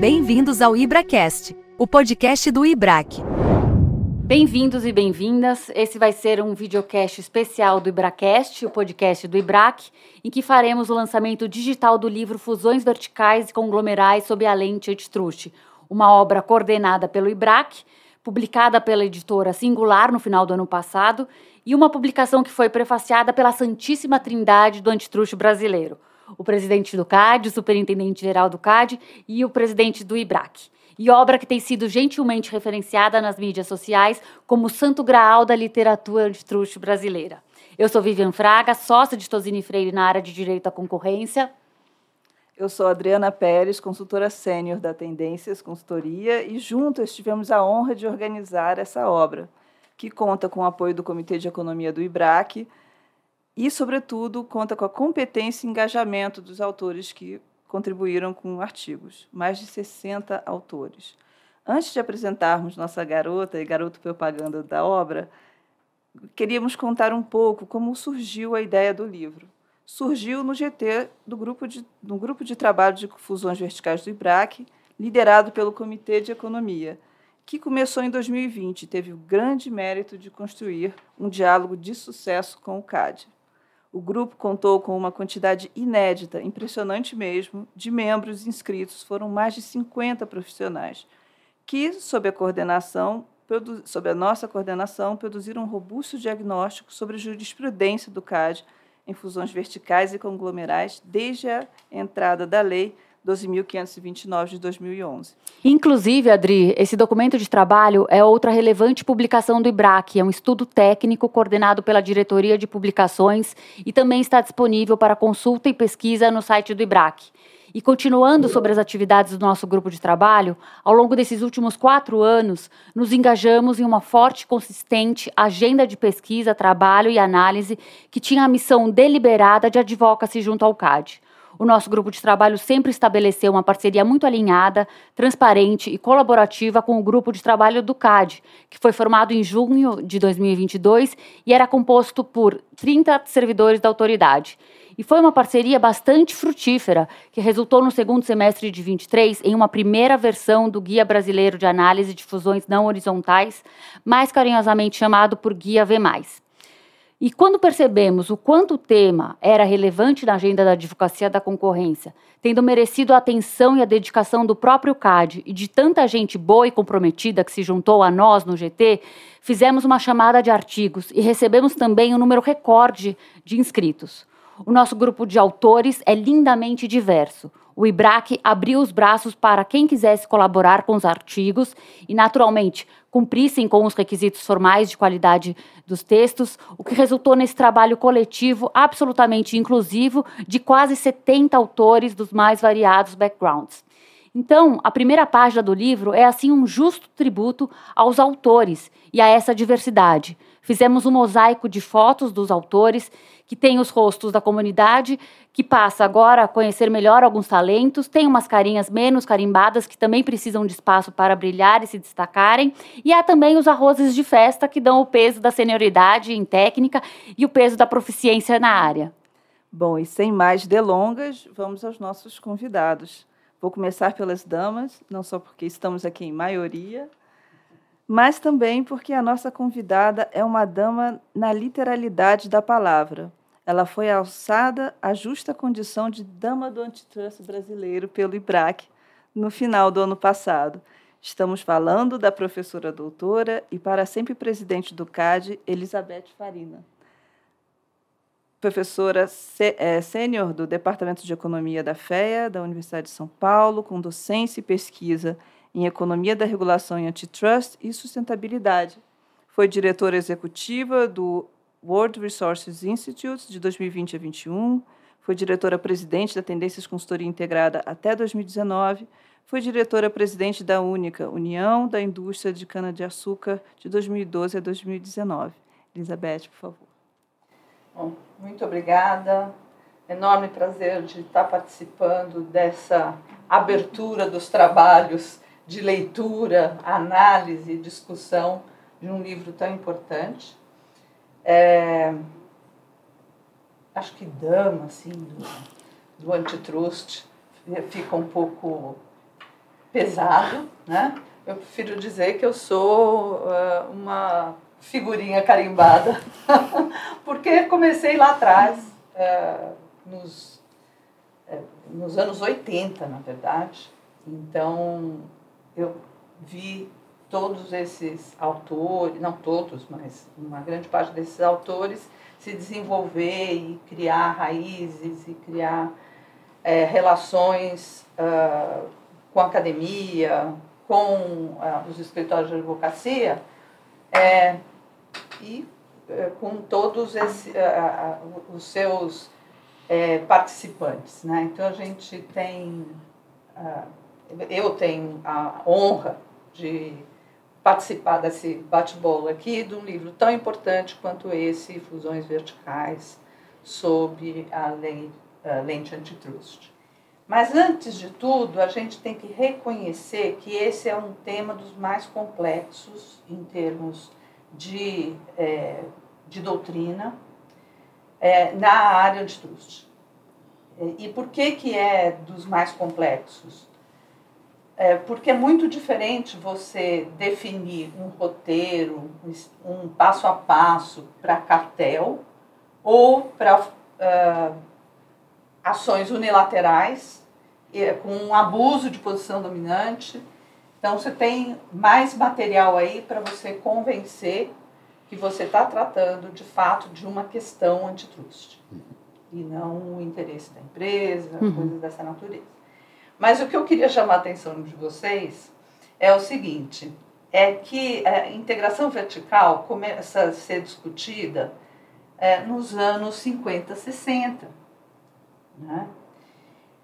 Bem-vindos ao IbraCast, o podcast do IBRAC. Bem-vindos e bem-vindas. Esse vai ser um videocast especial do IbraCast, o podcast do IBRAC, em que faremos o lançamento digital do livro Fusões Verticais e Conglomerais sob a lente Antitruste, uma obra coordenada pelo IBRAC, publicada pela editora Singular no final do ano passado, e uma publicação que foi prefaciada pela Santíssima Trindade do Antitruste brasileiro, o presidente do CAD, o superintendente-geral do CAD e o presidente do IBRAC. E obra que tem sido gentilmente referenciada nas mídias sociais como o santo graal da literatura antitruste brasileira. Eu sou Vivian Fraga, sócia de Tosini Freire na área de Direito à Concorrência. Eu sou Adriana Pérez, consultora sênior da Tendências Consultoria, e juntas tivemos a honra de organizar essa obra, que conta com o apoio do Comitê de Economia do IBRAC, e, sobretudo, conta com a competência e engajamento dos autores que contribuíram com artigos, mais de 60 autores. Antes de apresentarmos nossa garota e garoto propaganda da obra, queríamos contar um pouco como surgiu a ideia do livro. Surgiu no GT do grupo de, no grupo de trabalho de fusões verticais do IBRAC, liderado pelo Comitê de Economia, que começou em 2020 e teve o grande mérito de construir um diálogo de sucesso com o CAD. O grupo contou com uma quantidade inédita, impressionante mesmo, de membros inscritos, foram mais de 50 profissionais, que, sob a coordenação, sob a nossa coordenação, produziram um robusto diagnóstico sobre a jurisprudência do CAD em fusões verticais e conglomerais desde a entrada da lei 12.529 de 2011. Inclusive, Adri, esse documento de trabalho é outra relevante publicação do IBRAC, é um estudo técnico coordenado pela Diretoria de Publicações e também está disponível para consulta e pesquisa no site do IBRAC. E continuando sobre as atividades do nosso grupo de trabalho, ao longo desses últimos quatro anos, nos engajamos em uma forte e consistente agenda de pesquisa, trabalho e análise que tinha a missão deliberada de advocacy junto ao CAD. O nosso grupo de trabalho sempre estabeleceu uma parceria muito alinhada, transparente e colaborativa com o grupo de trabalho do CAD, que foi formado em junho de 2022 e era composto por 30 servidores da autoridade. E foi uma parceria bastante frutífera, que resultou no segundo semestre de 23 em uma primeira versão do Guia Brasileiro de Análise de Fusões Não Horizontais, mais carinhosamente chamado por Guia V+. E quando percebemos o quanto o tema era relevante na agenda da advocacia da concorrência, tendo merecido a atenção e a dedicação do próprio CAD e de tanta gente boa e comprometida que se juntou a nós no GT, fizemos uma chamada de artigos e recebemos também um número recorde de inscritos. O nosso grupo de autores é lindamente diverso. O IBRAC abriu os braços para quem quisesse colaborar com os artigos e, naturalmente, cumprissem com os requisitos formais de qualidade dos textos, o que resultou nesse trabalho coletivo absolutamente inclusivo de quase 70 autores dos mais variados backgrounds. Então, a primeira página do livro é assim um justo tributo aos autores e a essa diversidade. Fizemos um mosaico de fotos dos autores que tem os rostos da comunidade, que passa agora a conhecer melhor alguns talentos, tem umas carinhas menos carimbadas que também precisam de espaço para brilhar e se destacarem, e há também os arrozes de festa que dão o peso da senioridade em técnica e o peso da proficiência na área. Bom, e sem mais delongas, vamos aos nossos convidados. Vou começar pelas damas, não só porque estamos aqui em maioria, mas também porque a nossa convidada é uma dama na literalidade da palavra. Ela foi alçada à justa condição de dama do antitrust brasileiro pelo IBRAC no final do ano passado. Estamos falando da professora doutora e para sempre presidente do CAD, Elizabeth Farina. Professora é, sênior do Departamento de Economia da FEA, da Universidade de São Paulo, com docência e pesquisa em Economia da Regulação e Antitrust e Sustentabilidade. Foi diretora executiva do World Resources Institute de 2020 a 2021, foi diretora-presidente da Tendências Consultoria Integrada até 2019, foi diretora-presidente da Única, União da Indústria de Cana-de-Açúcar, de 2012 a 2019. Elizabeth, por favor. Bom, muito obrigada. Enorme prazer de estar participando dessa abertura dos trabalhos de leitura, análise discussão de um livro tão importante. É, acho que dama assim, do, do antitrust fica um pouco pesado, né? Eu prefiro dizer que eu sou uh, uma figurinha carimbada, porque comecei lá atrás, uh, nos, uh, nos anos 80, na verdade. Então, eu vi todos esses autores, não todos, mas uma grande parte desses autores se desenvolver e criar raízes e criar é, relações uh, com a academia, com uh, os escritórios de advocacia é, e é, com todos esse, uh, os seus é, participantes. Né? Então a gente tem, eu tenho a honra de participar desse bate-bola aqui de um livro tão importante quanto esse, Fusões Verticais, sob a lei, a lente antitrust. Mas antes de tudo, a gente tem que reconhecer que esse é um tema dos mais complexos em termos de, é, de doutrina é, na área antitrust. E por que, que é dos mais complexos? É, porque é muito diferente você definir um roteiro, um passo a passo para cartel ou para uh, ações unilaterais com um abuso de posição dominante. Então você tem mais material aí para você convencer que você está tratando de fato de uma questão antitrust e não o interesse da empresa, uhum. coisas dessa natureza. Mas o que eu queria chamar a atenção de vocês é o seguinte: é que a integração vertical começa a ser discutida é, nos anos 50, 60. Né?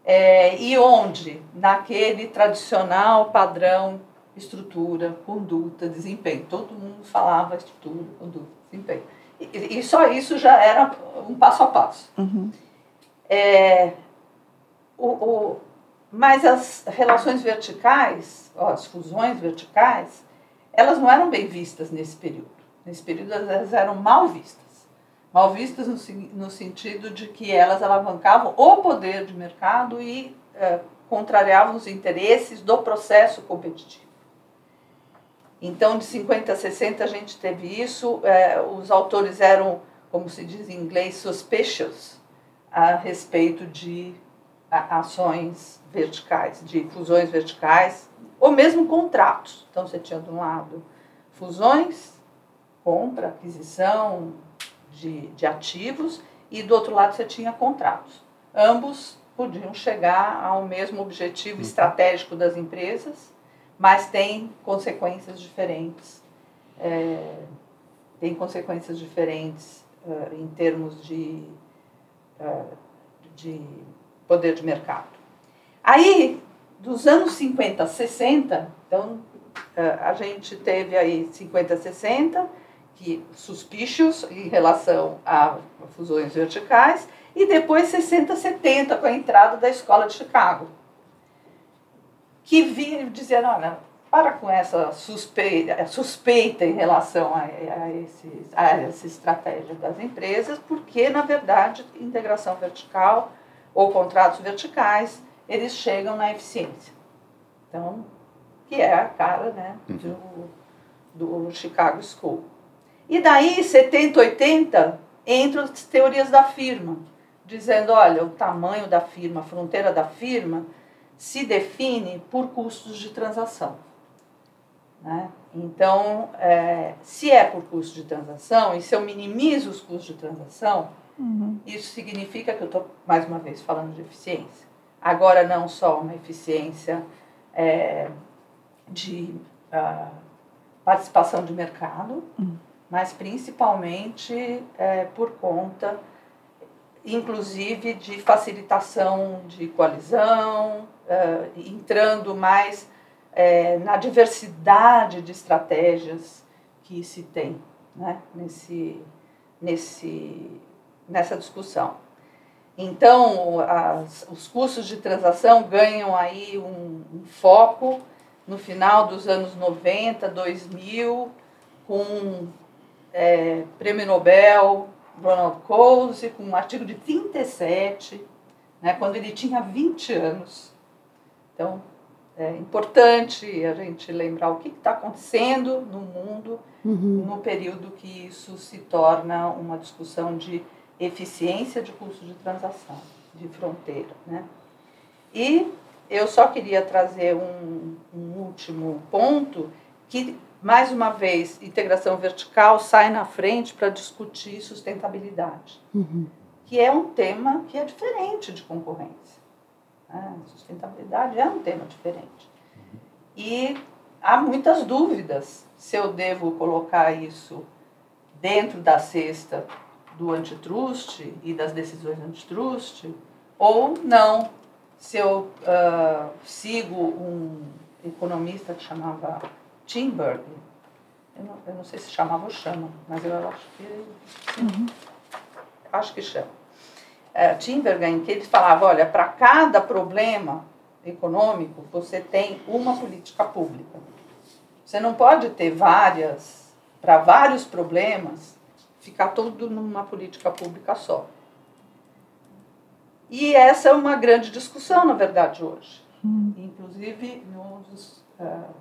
É, e onde? Naquele tradicional padrão estrutura, conduta, desempenho. Todo mundo falava estrutura, conduta, desempenho. E, e só isso já era um passo a passo. Uhum. É, o, o, mas as relações verticais, ó, as fusões verticais, elas não eram bem vistas nesse período. Nesse período elas eram mal vistas. Mal vistas no, no sentido de que elas alavancavam o poder de mercado e é, contrariavam os interesses do processo competitivo. Então, de 50 a 60 a gente teve isso. É, os autores eram, como se diz em inglês, suspicious a respeito de ações verticais, de fusões verticais, ou mesmo contratos. Então, você tinha de um lado fusões, compra, aquisição de, de ativos, e do outro lado você tinha contratos. Ambos podiam chegar ao mesmo objetivo uhum. estratégico das empresas, mas tem consequências diferentes. É, tem consequências diferentes uh, em termos de, uh, de poder de mercado. Aí, dos anos 50 a 60, então eh, a gente teve aí 50 a 60, que suspícios em relação a fusões verticais, e depois 60 a 70, com a entrada da escola de Chicago, que vinha dizendo, olha, para com essa suspeita, suspeita em relação a, a, esses, a essa estratégia das empresas, porque, na verdade, integração vertical ou contratos verticais, eles chegam na eficiência. Então, que é a cara né, uhum. do, do Chicago School. E daí, 70, 80, entram as teorias da firma, dizendo, olha, o tamanho da firma, a fronteira da firma, se define por custos de transação. Né? Então, é, se é por custo de transação, e se eu minimizo os custos de transação, Uhum. Isso significa que eu estou, mais uma vez, falando de eficiência. Agora, não só uma eficiência é, de uh, participação de mercado, uhum. mas principalmente é, por conta, inclusive, de facilitação de coalizão, uh, entrando mais é, na diversidade de estratégias que se tem né, nesse, nesse nessa discussão. Então, as, os custos de transação ganham aí um, um, foco no final dos anos 90, 2000, com é, Prêmio Nobel Ronald Coase, com um artigo de 37, né, quando ele tinha 20 anos. Então, é importante a gente lembrar o que está acontecendo no mundo uhum. no período que isso se torna uma discussão de eficiência de custo de transação, de fronteira. Né? E eu só queria trazer um, um último ponto que, mais uma vez, integração vertical sai na frente para discutir sustentabilidade, uhum. que é um tema que é diferente de concorrência. Né? Sustentabilidade é um tema diferente. E há muitas dúvidas se eu devo colocar isso dentro da cesta do antitrust e das decisões antitrust ou não. Se eu uh, sigo um economista que chamava Timberg, eu não, eu não, sei se chamava ou chama, mas eu acho que uhum. acho que chama. É, Timbergen, que ele falava, olha, para cada problema econômico, você tem uma política pública. Você não pode ter várias, para vários problemas, ficar tudo numa política pública só. E essa é uma grande discussão, na verdade, hoje. Hum. Inclusive nos, uh,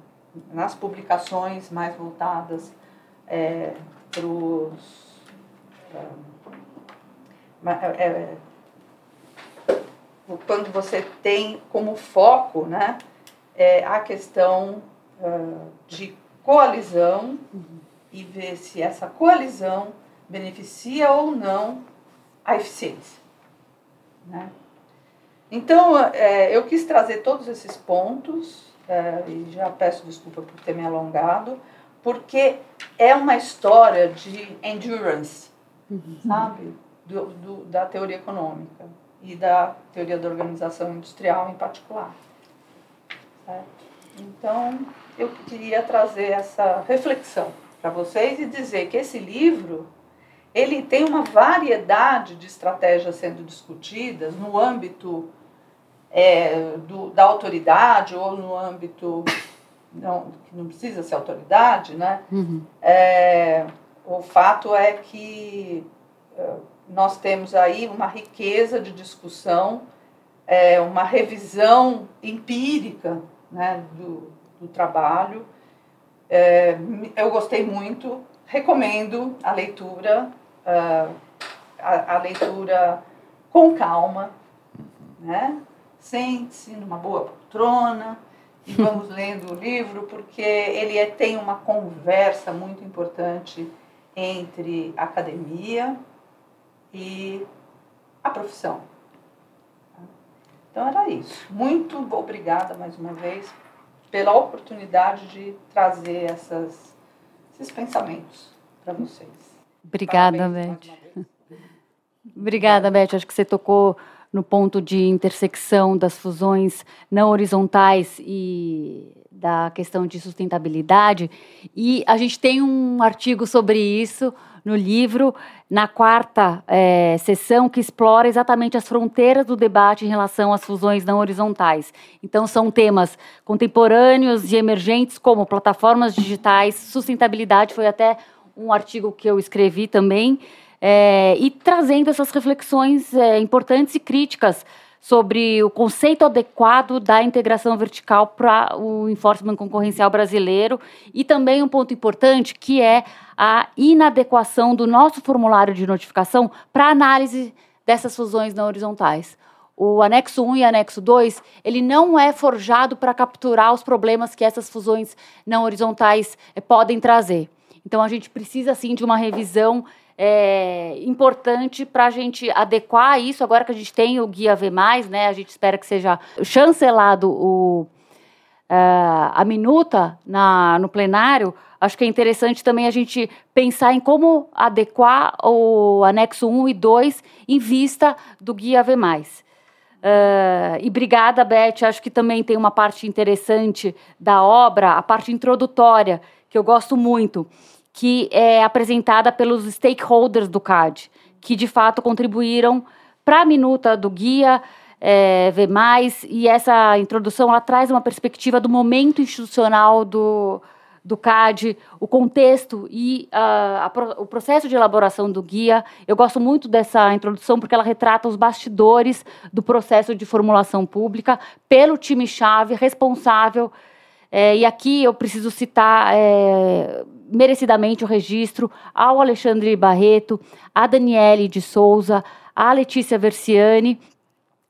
nas publicações mais voltadas é, para os. Uh, é, quando você tem como foco né, é a questão uh, de coalizão uhum. e ver se essa coalizão beneficia ou não a eficiência. Né? Então, é, eu quis trazer todos esses pontos, é, e já peço desculpa por ter me alongado, porque é uma história de endurance, uhum. sabe? Do, do, da teoria econômica e da teoria da organização industrial em particular. Certo? Então, eu queria trazer essa reflexão para vocês e dizer que esse livro ele tem uma variedade de estratégias sendo discutidas no âmbito é, do, da autoridade ou no âmbito não que não precisa ser autoridade, né? Uhum. É, o fato é que é, nós temos aí uma riqueza de discussão, é, uma revisão empírica né, do, do trabalho. É, eu gostei muito, recomendo a leitura, uh, a, a, leitura com calma, né? sente-se numa boa poltrona e vamos lendo o livro, porque ele é, tem uma conversa muito importante entre academia, e a profissão. Então era isso. Muito obrigada mais uma vez pela oportunidade de trazer essas, esses pensamentos para vocês. Obrigada, Beth. Obrigada, Beth. Acho que você tocou no ponto de intersecção das fusões não horizontais e da questão de sustentabilidade. E a gente tem um artigo sobre isso no livro, na quarta é, sessão, que explora exatamente as fronteiras do debate em relação às fusões não horizontais. Então, são temas contemporâneos e emergentes, como plataformas digitais, sustentabilidade, foi até um artigo que eu escrevi também, é, e trazendo essas reflexões é, importantes e críticas sobre o conceito adequado da integração vertical para o enforcement concorrencial brasileiro e também um ponto importante que é a inadequação do nosso formulário de notificação para análise dessas fusões não horizontais. O anexo 1 e anexo 2, ele não é forjado para capturar os problemas que essas fusões não horizontais eh, podem trazer. Então a gente precisa sim de uma revisão é, importante para a gente adequar isso. Agora que a gente tem o Guia V, né, a gente espera que seja chancelado o, uh, a minuta na, no plenário. Acho que é interessante também a gente pensar em como adequar o anexo 1 e 2 em vista do Guia V. Uh, e obrigada, Beth. Acho que também tem uma parte interessante da obra, a parte introdutória, que eu gosto muito que é apresentada pelos stakeholders do CAD, que de fato contribuíram para a minuta do guia é, ver mais e essa introdução ela traz uma perspectiva do momento institucional do, do CAD, o contexto e uh, a, o processo de elaboração do guia. Eu gosto muito dessa introdução porque ela retrata os bastidores do processo de formulação pública pelo time-chave responsável. É, e aqui eu preciso citar é, merecidamente o registro ao Alexandre Barreto, a Daniele de Souza, a Letícia Versiani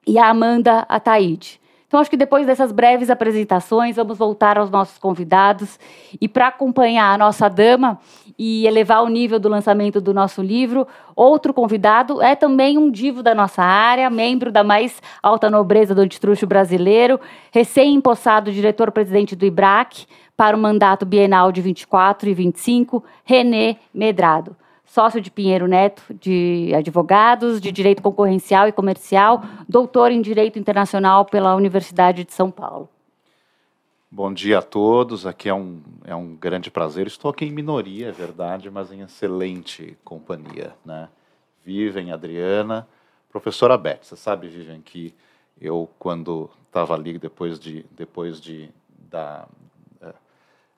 e a Amanda Ataíde. Então, acho que depois dessas breves apresentações, vamos voltar aos nossos convidados. E para acompanhar a nossa dama e elevar o nível do lançamento do nosso livro, outro convidado é também um divo da nossa área, membro da mais alta nobreza do antitruxo brasileiro, recém-empossado diretor-presidente do IBRAC para o mandato bienal de 24 e 25, Renê Medrado sócio de Pinheiro Neto, de advogados, de direito concorrencial e comercial, doutor em direito internacional pela Universidade de São Paulo. Bom dia a todos, aqui é um, é um grande prazer. Estou aqui em minoria, é verdade, mas em excelente companhia. Né? Vivem, Adriana, professora Beth. Você sabe, Vivian, que eu, quando estava ali, depois de, depois de da,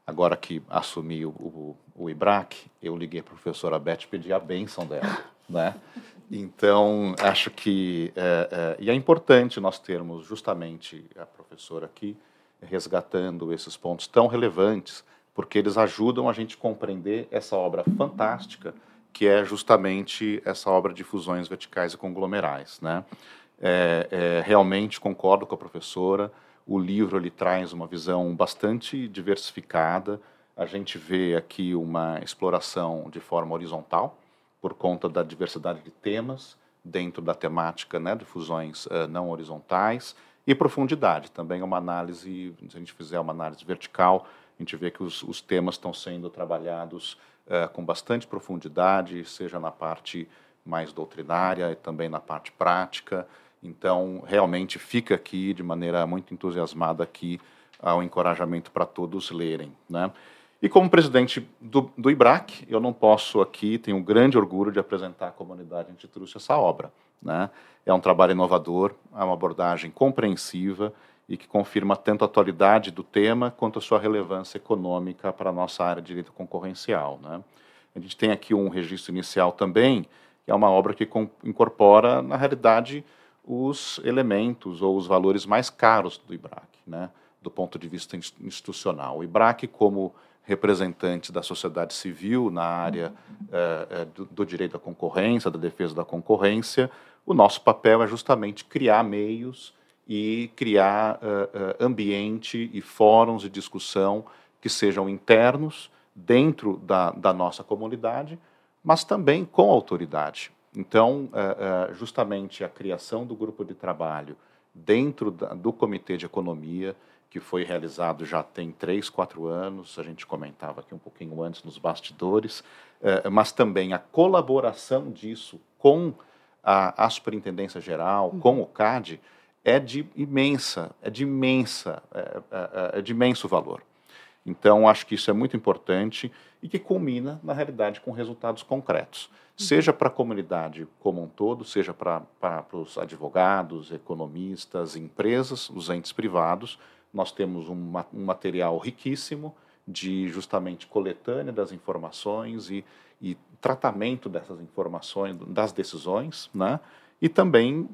Agora que assumi o, o, o IBRAC, eu liguei para a professora Beth e pedi a bênção dela, né? Então, acho que... É, é, e é importante nós termos justamente a professora aqui resgatando esses pontos tão relevantes, porque eles ajudam a gente compreender essa obra fantástica que é justamente essa obra de fusões verticais e conglomerais, né? É, é realmente concordo com a professora, o livro ele traz uma visão bastante diversificada. A gente vê aqui uma exploração de forma horizontal, por conta da diversidade de temas dentro da temática né, de fusões uh, não horizontais, e profundidade, também uma análise, se a gente fizer uma análise vertical, a gente vê que os, os temas estão sendo trabalhados uh, com bastante profundidade, seja na parte mais doutrinária e também na parte prática, então, realmente fica aqui de maneira muito entusiasmada aqui ao encorajamento para todos lerem, né? E como presidente do, do IBRAC, eu não posso aqui, tenho um grande orgulho de apresentar à comunidade antitrust essa obra. Né? É um trabalho inovador, é uma abordagem compreensiva e que confirma tanto a atualidade do tema quanto a sua relevância econômica para a nossa área de direito concorrencial. Né? A gente tem aqui um registro inicial também, que é uma obra que incorpora, na realidade, os elementos ou os valores mais caros do IBRAC, né, do ponto de vista institucional. O IBRAC, como representante da sociedade civil na área uh, do, do, direito à concorrência, da defesa da concorrência, o nosso papel é justamente criar meios e criar uh, ambiente e fóruns de discussão que sejam internos dentro da, da nossa comunidade, mas também com autoridade. Então, justamente a criação do grupo de trabalho dentro do Comitê de Economia, que foi realizado já tem três, quatro anos, a gente comentava aqui um pouquinho antes nos bastidores, é, mas também a colaboração disso com a, a Superintendência Geral, uhum. com o CAD, é de imensa, é de imensa, é, é, é de imenso valor. Então, acho que isso é muito importante e que culmina, na realidade, com resultados concretos seja para a comunidade como um todo, seja para, os advogados, economistas, empresas, os entes privados. Nós temos um, um material riquíssimo de justamente coletânea das informações e, e tratamento dessas informações, das decisões, né? e também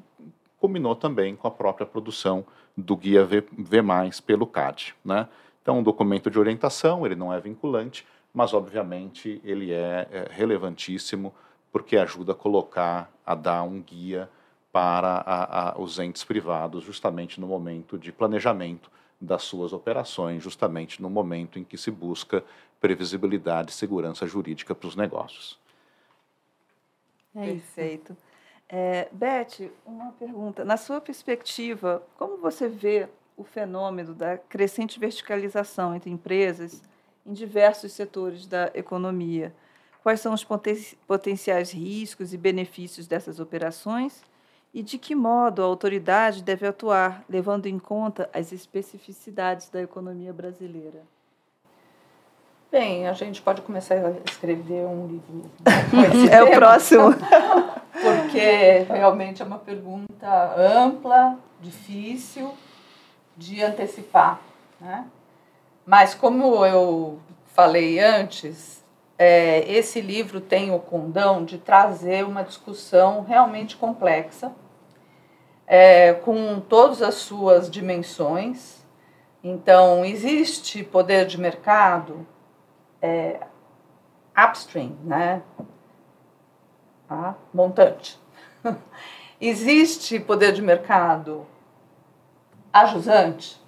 combinou também com a própria produção do guia V, v pelo CAD. Né? Então, um documento de orientação, ele não é vinculante, mas obviamente ele é, é relevantíssimo porque ajuda a colocar, a dar um guia para a, a, os entes privados, justamente no momento de planejamento das suas operações, justamente no momento em que se busca previsibilidade e segurança jurídica para os negócios. É Perfeito. É, Beth, uma pergunta. Na sua perspectiva, como você vê o fenômeno da crescente verticalização entre empresas em diversos setores da economia? quais são os potenciais riscos e benefícios dessas operações e de que modo a autoridade deve atuar, levando em conta as especificidades da economia brasileira. Bem, a gente pode começar a escrever um livro. é o próximo. Porque realmente é uma pergunta ampla, difícil de antecipar. Né? Mas como eu falei antes, é, esse livro tem o condão de trazer uma discussão realmente complexa, é, com todas as suas dimensões. Então, existe poder de mercado é, upstream, né? Ah, montante. existe poder de mercado ajusante?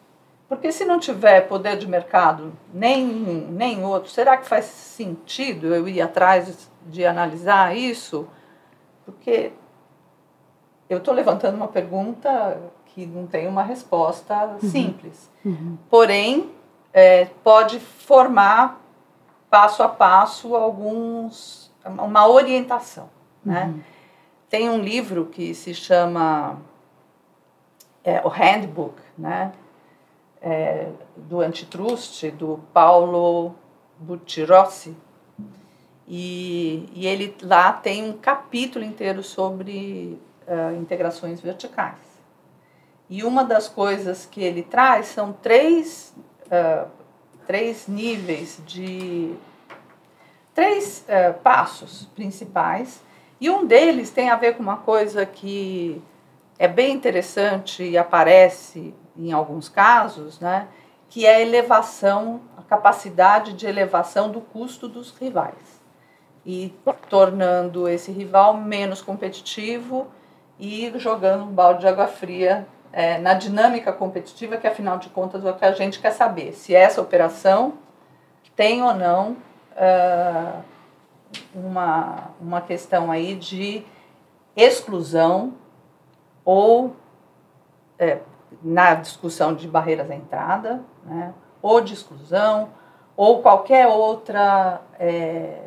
Porque se não tiver poder de mercado nem nem outro, será que faz sentido eu ir atrás de analisar isso? Porque eu estou levantando uma pergunta que não tem uma resposta uhum. simples. Uhum. Porém, é, pode formar passo a passo alguns uma orientação, né? Uhum. Tem um livro que se chama é, o Handbook, né? É, do Antitrust, do Paulo Butirossi. E, e ele lá tem um capítulo inteiro sobre uh, integrações verticais. E uma das coisas que ele traz são três, uh, três níveis de. três uh, passos principais. E um deles tem a ver com uma coisa que é bem interessante e aparece em alguns casos, né, que é a elevação, a capacidade de elevação do custo dos rivais e tornando esse rival menos competitivo e jogando um balde de água fria é, na dinâmica competitiva, que afinal de contas é o que a gente quer saber, se essa operação tem ou não uh, uma, uma questão aí de exclusão ou é, na discussão de barreiras à entrada, né, ou de exclusão, ou qualquer outra é,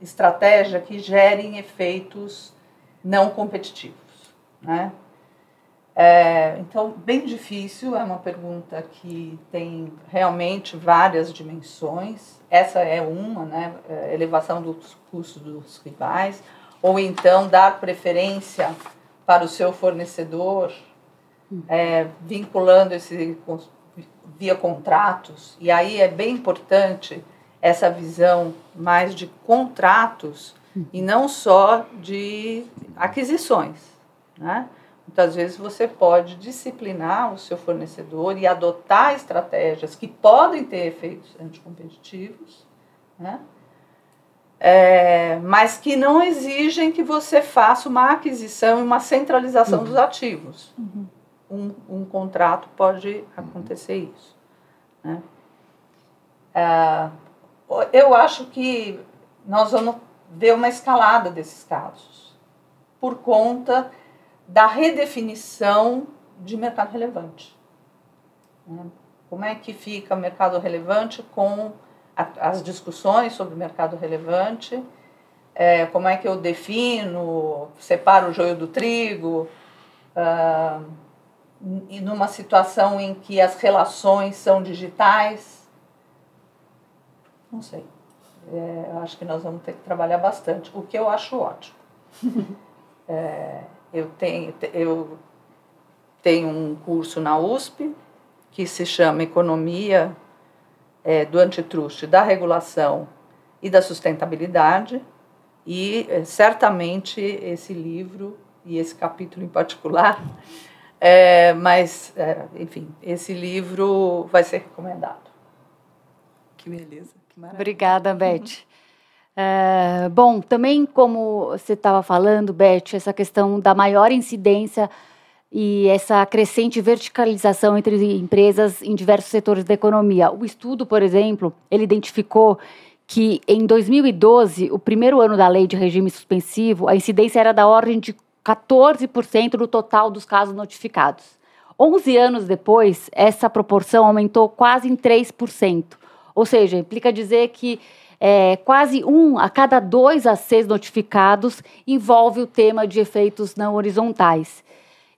estratégia que gere efeitos não competitivos. Né? É, então, bem difícil, é uma pergunta que tem realmente várias dimensões. Essa é uma, né? É, elevação dos custos dos rivais, ou então dar preferência para o seu fornecedor, é, vinculando esse via contratos. E aí é bem importante essa visão mais de contratos e não só de aquisições. Né? Muitas vezes você pode disciplinar o seu fornecedor e adotar estratégias que podem ter efeitos anticompetitivos, né? é, mas que não exigem que você faça uma aquisição e uma centralização uhum. dos ativos. Uhum. Um, um, contrato pode acontecer isso. Né? É, eu acho que nós vamos ver uma escalada desses casos por conta da redefinição de mercado relevante. Né? Como é que fica o mercado relevante com as discussões sobre o mercado relevante, é, como é que eu defino, separo o joio do trigo, uh, e numa situação em que as relações são digitais. Não sei. É, acho que nós vamos ter que trabalhar bastante, o que eu acho ótimo. é, eu, tenho, eu tenho um curso na USP que se chama Economia é, do antitruste, da regulação e da sustentabilidade. E é, certamente esse livro e esse capítulo em particular, é, mas, é, enfim, esse livro vai ser recomendado. Que beleza, que maravilha. Obrigada, Beth. É, bom, também como você estava falando, Beth, essa questão da maior incidência e essa crescente verticalização entre empresas em diversos setores da economia. O estudo, por exemplo, ele identificou que em 2012, o primeiro ano da lei de regime suspensivo, a incidência era da ordem de 14% do total dos casos notificados. 11 anos depois, essa proporção aumentou quase em 3%. Ou seja, implica dizer que é, quase um a cada dois a seis notificados envolve o tema de efeitos não horizontais.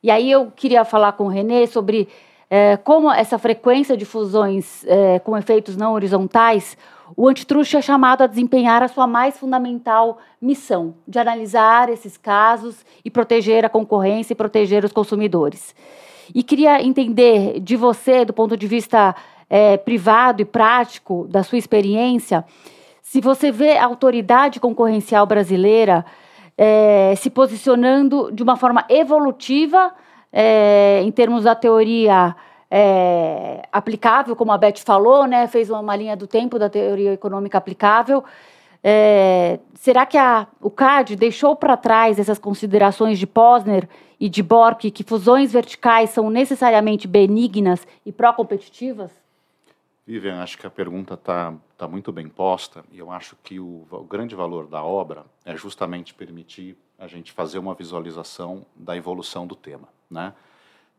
E aí eu queria falar com o Renê sobre é, como essa frequência de fusões é, com efeitos não horizontais, o antitruste é chamado a desempenhar a sua mais fundamental missão, de analisar esses casos e proteger a concorrência e proteger os consumidores. E queria entender de você, do ponto de vista é, privado e prático da sua experiência, se você vê a autoridade concorrencial brasileira é, se posicionando de uma forma evolutiva é, em termos da teoria é, aplicável, como a Beth falou, né, fez uma linha do tempo da teoria econômica aplicável. É, será que a, o CAD deixou para trás essas considerações de Posner e de Bork que fusões verticais são necessariamente benignas e pró-competitivas? Vivian, acho que a pergunta está tá muito bem posta e eu acho que o, o, grande valor da obra é justamente permitir a gente fazer uma visualização da evolução do tema. Né?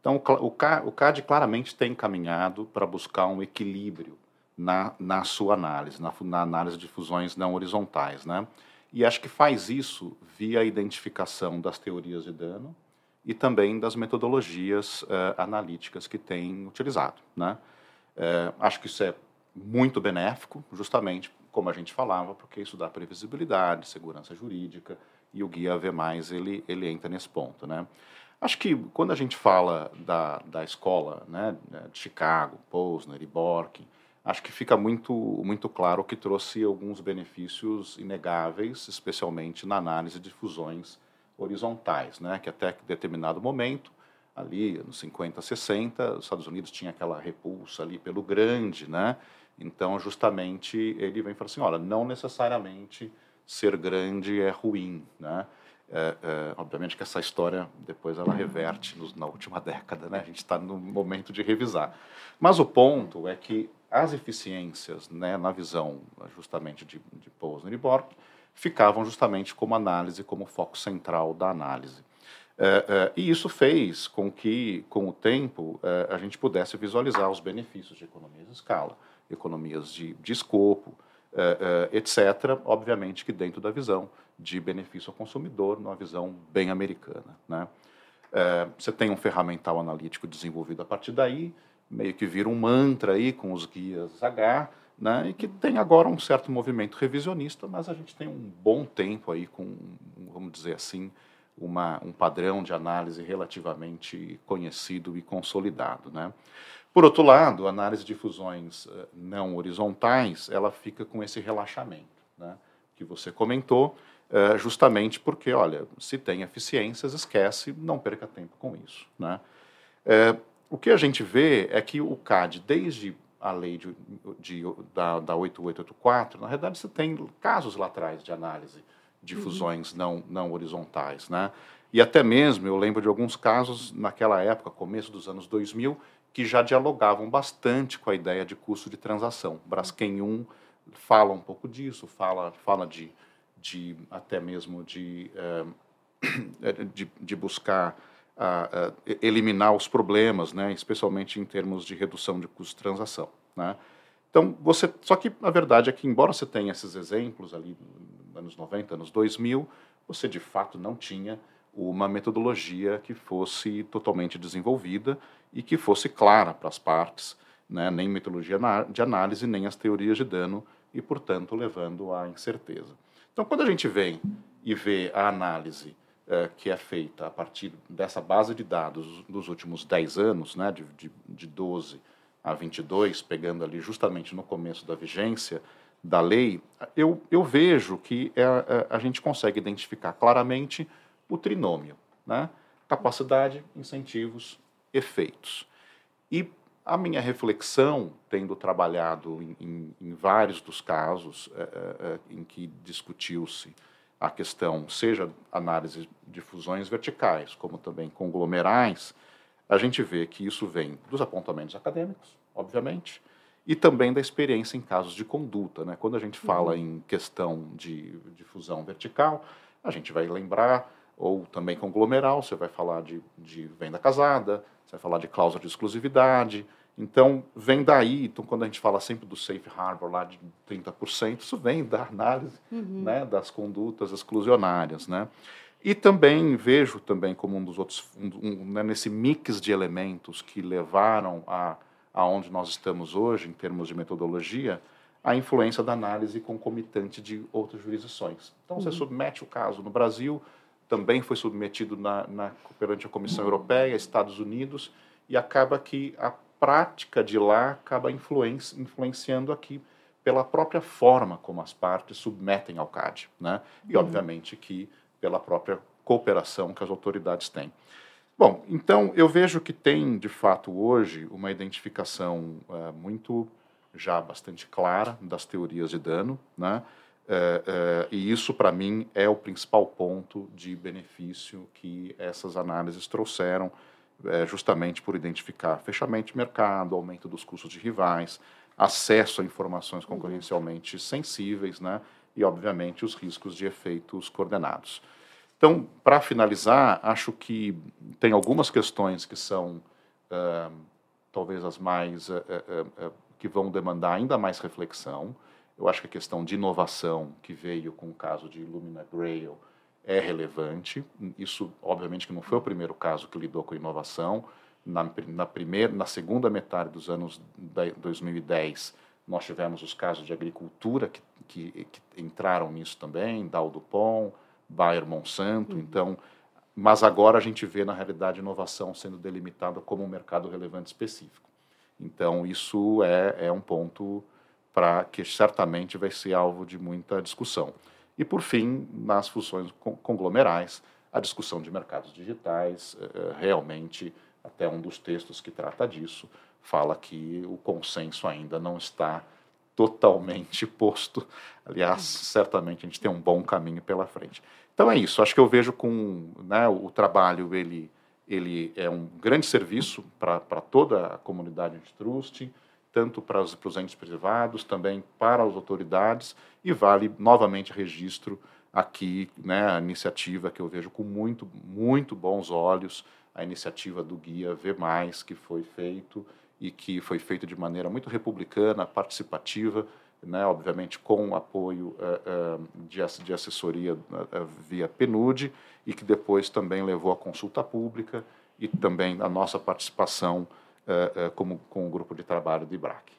Então, o, o CAD claramente tem caminhado para buscar um equilíbrio na, na sua análise, na, na, análise de fusões não horizontais. Né? E acho que faz isso via a identificação das teorias de dano e também das metodologias uh, analíticas que tem utilizado. Né? É, acho que isso é muito benéfico, justamente como a gente falava, porque isso dá previsibilidade, segurança jurídica, e o guia V+, ele, ele entra nesse ponto, né? Acho que quando a gente fala da, da escola né, de Chicago, Posner e Borkin, acho que fica muito, muito claro que trouxe alguns benefícios inegáveis, especialmente na análise de fusões horizontais, né, que até determinado momento ali nos 50, 60, os Estados Unidos tinha aquela repulsa ali pelo grande, né? Então, justamente, ele vem falar assim, olha, não necessariamente ser grande é ruim, né? É, é, obviamente que essa história depois ela reverte nos, na última década, né? A gente está no momento de revisar. Mas o ponto é que as eficiências, né, na visão justamente de, de Posner e Bork, ficavam justamente como análise, como foco central da análise. É, é, e isso fez com que, com o tempo, é, a gente pudesse visualizar os benefícios de economias de escala, economias de, de escopo, é, é, etc., obviamente que dentro da visão de benefício ao consumidor, numa visão bem americana. Né? É, você tem um ferramental analítico desenvolvido a partir daí, meio que vira um mantra aí com os guias H, né, e que tem agora um certo movimento revisionista, mas a gente tem um bom tempo aí com, vamos dizer assim, uma, um padrão de análise relativamente conhecido e consolidado. Né? Por outro lado, a análise de fusões uh, não horizontais, ela fica com esse relaxamento, né? que você comentou, uh, justamente porque, olha, se tem eficiências, esquece, não perca tempo com isso. Né? Uh, o que a gente vê é que o CAD, desde a lei de, de, da, da 8884, na realidade você tem casos lá atrás de análise de fusões uhum. não, não horizontais. Né? E até mesmo, eu lembro de alguns casos naquela época, começo dos anos 2000, que já dialogavam bastante com a ideia de custo de transação. Braskem 1 fala um pouco disso, fala, fala de, de até mesmo de, é, de, de, buscar uh, uh, eliminar os problemas, né, especialmente em termos de redução de custo de transação. Né? Então, você, só que a verdade é que, embora você tenha esses exemplos ali anos 90, anos 2000, você de fato não tinha uma metodologia que fosse totalmente desenvolvida e que fosse clara para as partes, né? nem metodologia de análise, nem as teorias de dano, e, portanto, levando à incerteza. Então, quando a gente vem e vê a análise eh, que é feita a partir dessa base de dados dos últimos 10 anos, né, de, de, de 12 a 22, pegando ali justamente no começo da vigência, da lei, eu, eu vejo que é, é, a gente consegue identificar claramente o trinômio, né? capacidade, incentivos, efeitos. E a minha reflexão, tendo trabalhado em, em, em vários dos casos é, é, é em que discutiu-se a questão, seja análise de fusões verticais, como também conglomerais, a gente vê que isso vem dos apontamentos acadêmicos, obviamente, e também da experiência em casos de conduta. Né? Quando a gente fala uhum. em questão de, de fusão vertical, a gente vai lembrar, ou também conglomeral, você vai falar de, de venda casada, você vai falar de cláusula de exclusividade. Então, vem daí, então, quando a gente fala sempre do safe harbor lá de 30%, isso vem da análise uhum. né, das condutas exclusionárias. Né? E também vejo também como um dos outros, um, um, né, nesse mix de elementos que levaram a aonde nós estamos hoje, em termos de metodologia, a influência da análise concomitante de outras jurisdições. Então, você uhum. submete o caso no Brasil, também foi submetido na, na, perante a Comissão Europeia, Estados Unidos, e acaba que a prática de lá acaba influenci influenciando aqui pela própria forma como as partes submetem ao CAD, né? E, uhum. obviamente, que pela própria cooperação que as autoridades têm. Bom, então eu vejo que tem, de fato, hoje uma identificação uh, muito já bastante clara das teorias de dano, né? Uh, uh, e isso, para mim, é o principal ponto de benefício que essas análises trouxeram, justamente por identificar fechamento de mercado, aumento dos custos de rivais, acesso a informações concorrencialmente sensíveis, né? e, obviamente, os riscos de efeitos coordenados. Então, para finalizar, acho que tem algumas questões que são talvez as mais que vão demandar ainda mais reflexão. Eu acho que a questão de inovação que veio com o caso de Illumina Grail é relevante. Isso, obviamente, que não foi o primeiro caso que lidou com inovação. Na, na primeira, na segunda metade dos anos 2010, nós tivemos os casos de agricultura que, que, que entraram nisso também, Dow Dupont, Bayer Monsanto. Uhum. Então, mas agora a gente vê na realidade inovação sendo delimitada como um mercado relevante específico. Então, isso é, é um ponto para que certamente vai ser alvo de muita discussão. E, por fim, nas funções conglomerais, a discussão de mercados digitais eh, realmente até um dos textos que trata disso, fala que o consenso ainda não está totalmente posto. Aliás, certamente a gente tem um bom caminho pela frente. Então é isso. Acho que eu vejo com né, o trabalho ele ele é um grande serviço para toda a comunidade antitrust, tanto para os, para os entes privados, também para as autoridades e vale novamente registro aqui né, a iniciativa que eu vejo com muito muito bons olhos a iniciativa do Guia V+, que foi feito e que foi feito de maneira muito republicana, participativa, né, obviamente com o apoio uh, uh, de, de, assessoria uh, via PNUD, e que depois também levou à consulta pública e também a nossa participação como, com o grupo de trabalho do IBRAC.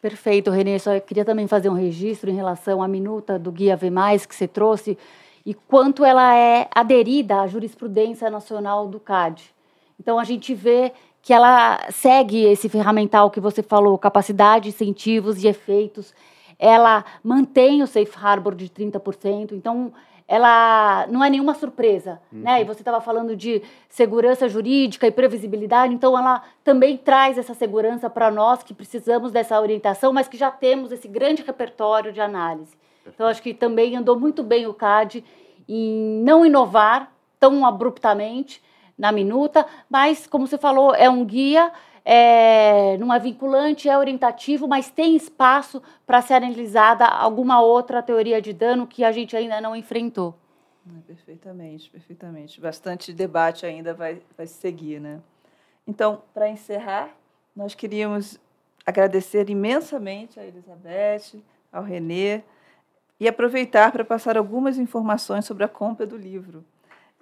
Perfeito, Renê. Só queria também fazer um registro em relação à minuta do Guia V+, que você trouxe, e quanto ela é aderida à jurisprudência nacional do CAD. Então, a gente vê que ela segue esse ferramental que você falou, capacidade, incentivos e efeitos. Ela mantém o safe harbor de 30%. Então, ela não é nenhuma surpresa, uhum. né? E você estava falando de segurança jurídica e previsibilidade, então ela também traz essa segurança para nós que precisamos dessa orientação, mas que já temos esse grande repertório de análise. Então, acho que também andou muito bem o CAD em não inovar tão abruptamente na minuta, mas, como você falou, é um guia, é, não é vinculante, é orientativo, mas tem espaço para ser analisada alguma outra teoria de dano que a gente ainda não enfrentou. Perfeitamente, perfeitamente. Bastante debate ainda vai, vai seguir, né? Então, para encerrar, nós queríamos agradecer imensamente a Elizabeth, ao Renê, e aproveitar para passar algumas informações sobre a compra do livro,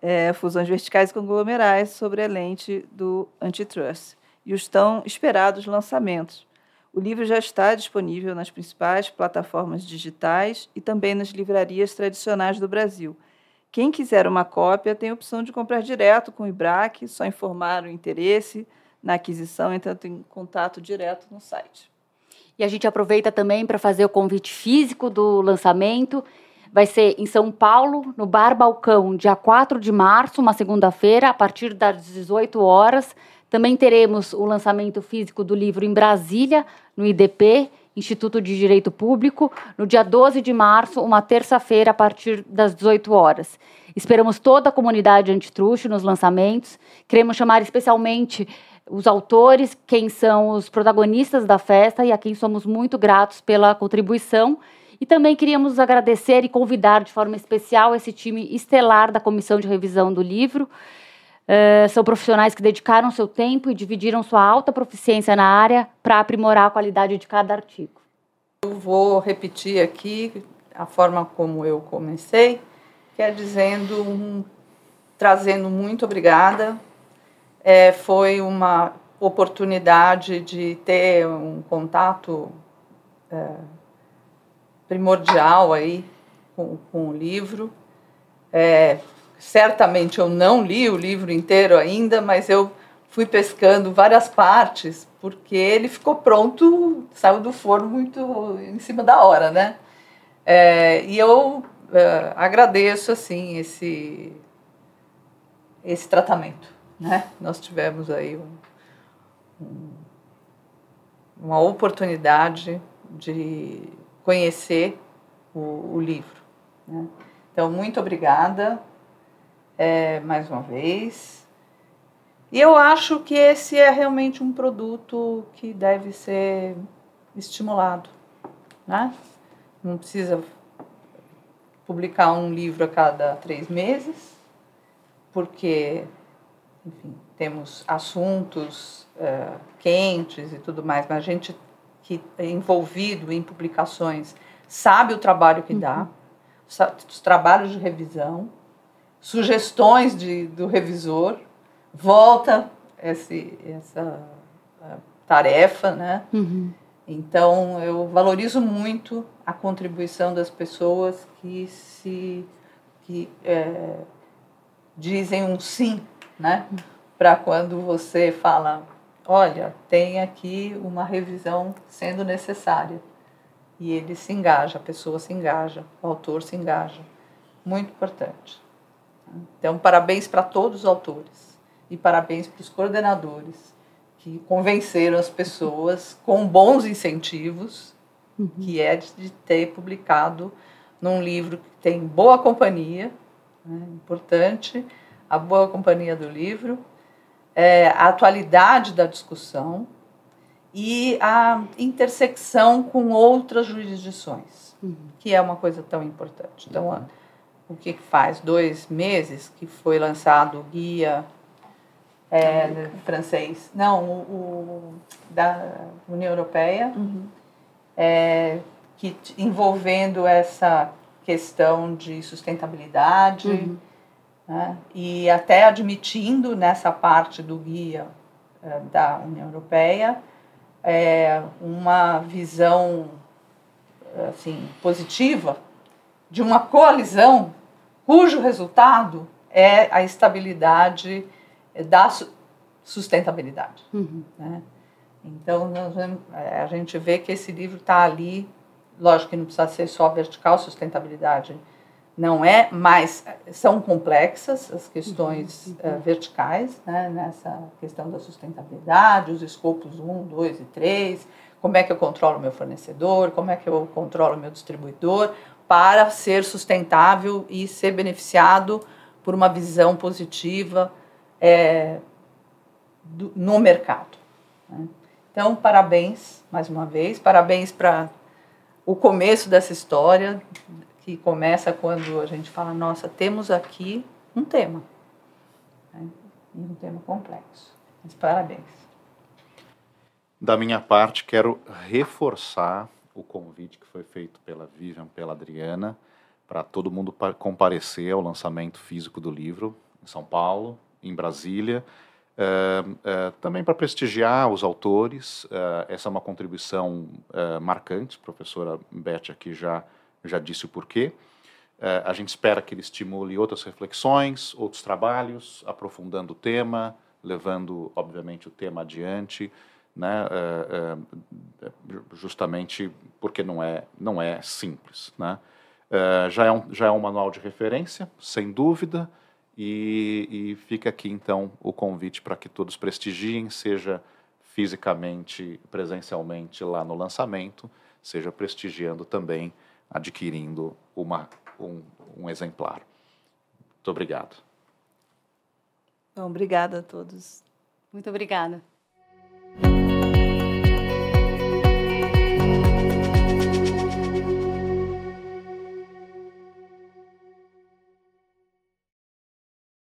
é, Fusões Verticais e Conglomerais sobre a lente do antitrust e os tão esperados lançamentos. O livro já está disponível nas principais plataformas digitais e também nas livrarias tradicionais do Brasil. Quem quiser uma cópia tem a opção de comprar direto com o IBRAC, só informar o interesse na aquisição, entrando em contato direto no site. E a gente aproveita também para fazer o convite físico do lançamento. Vai ser em São Paulo, no Bar Balcão, dia 4 de março, uma segunda-feira, a partir das 18 horas. Também teremos o lançamento físico do livro em Brasília, no IDP, Instituto de Direito Público, no dia 12 de março, uma terça-feira, a partir das 18 horas. Esperamos toda a comunidade antitruste nos lançamentos. Queremos chamar especialmente os autores, quem são os protagonistas da festa e a quem somos muito gratos pela contribuição. E também queríamos agradecer e convidar de forma especial esse time estelar da comissão de revisão do livro. Uh, são profissionais que dedicaram seu tempo e dividiram sua alta proficiência na área para aprimorar a qualidade de cada artigo. Eu vou repetir aqui a forma como eu comecei, que é dizendo, um, trazendo muito obrigada é, foi uma oportunidade de ter um contato é, primordial aí com, com o livro. É, certamente eu não li o livro inteiro ainda, mas eu fui pescando várias partes, porque ele ficou pronto, saiu do forno muito em cima da hora, né? É, e eu é, agradeço, assim, esse, esse tratamento, né? Nós tivemos aí um, um, uma oportunidade de conhecer o, o livro. Né? Então, muito obrigada é, mais uma vez. E eu acho que esse é realmente um produto que deve ser estimulado. Né? Não precisa publicar um livro a cada três meses, porque, enfim, temos assuntos uh, quentes e tudo mais, mas a gente que é envolvido em publicações sabe o trabalho que dá, uhum. os trabalhos de revisão, sugestões de, do revisor, volta esse, essa tarefa, né? Uhum. Então, eu valorizo muito a contribuição das pessoas que se que é, dizem um sim, né? Para quando você fala, olha, tem aqui uma revisão sendo necessária. E ele se engaja, a pessoa se engaja, o autor se engaja. Muito importante. Então, parabéns para todos os autores e parabéns para os coordenadores que convenceram as pessoas com bons incentivos, uhum. que é de ter publicado num livro que tem boa companhia, né, importante, a boa companhia do livro, é, a atualidade da discussão e a intersecção com outras jurisdições, uhum. que é uma coisa tão importante. Então, o que faz dois meses que foi lançado o guia é, francês. Não, o, o, da União Europeia, uhum. é, que envolvendo essa questão de sustentabilidade uhum. né, e até admitindo nessa parte do guia é, da União Europeia é, uma visão assim positiva de uma coalizão cujo resultado é a estabilidade da sustentabilidade. Uhum. Né? Então, é, a gente vê que esse livro está ali, lógico que não precisa ser só vertical, sustentabilidade não é, mas são complexas as questões uhum. uh, verticais, né, nessa questão da sustentabilidade, os escopos 1, 2 e 3, como é que eu controlo o meu fornecedor, como é que eu controlo o meu distribuidor, para ser sustentável e ser beneficiado por uma visão positiva é, do, no mercado. Né? Então, parabéns mais uma vez, parabéns para o começo dessa história, que começa quando a gente fala: nossa, temos aqui um tema, né? um tema complexo. Mas parabéns. Da minha parte, quero reforçar o convite que foi feito pela Vivian, pela Adriana, para todo mundo comparecer ao lançamento físico do livro em São Paulo, em Brasília. Uh, uh, também para prestigiar os autores, uh, essa é uma contribuição marcante, a professora Beth aqui já, já disse o porquê. a gente espera que ele estimule outras reflexões, outros trabalhos, aprofundando o tema, levando, obviamente, o tema adiante, né, justamente porque não é, não é simples. Né? já, é um, já é um manual de referência, sem dúvida, e, e fica aqui então o convite para que todos prestigiem, seja fisicamente, presencialmente lá no lançamento, seja prestigiando também, adquirindo uma, um, um exemplar. Muito obrigado. Bom, obrigada a todos. Muito obrigada.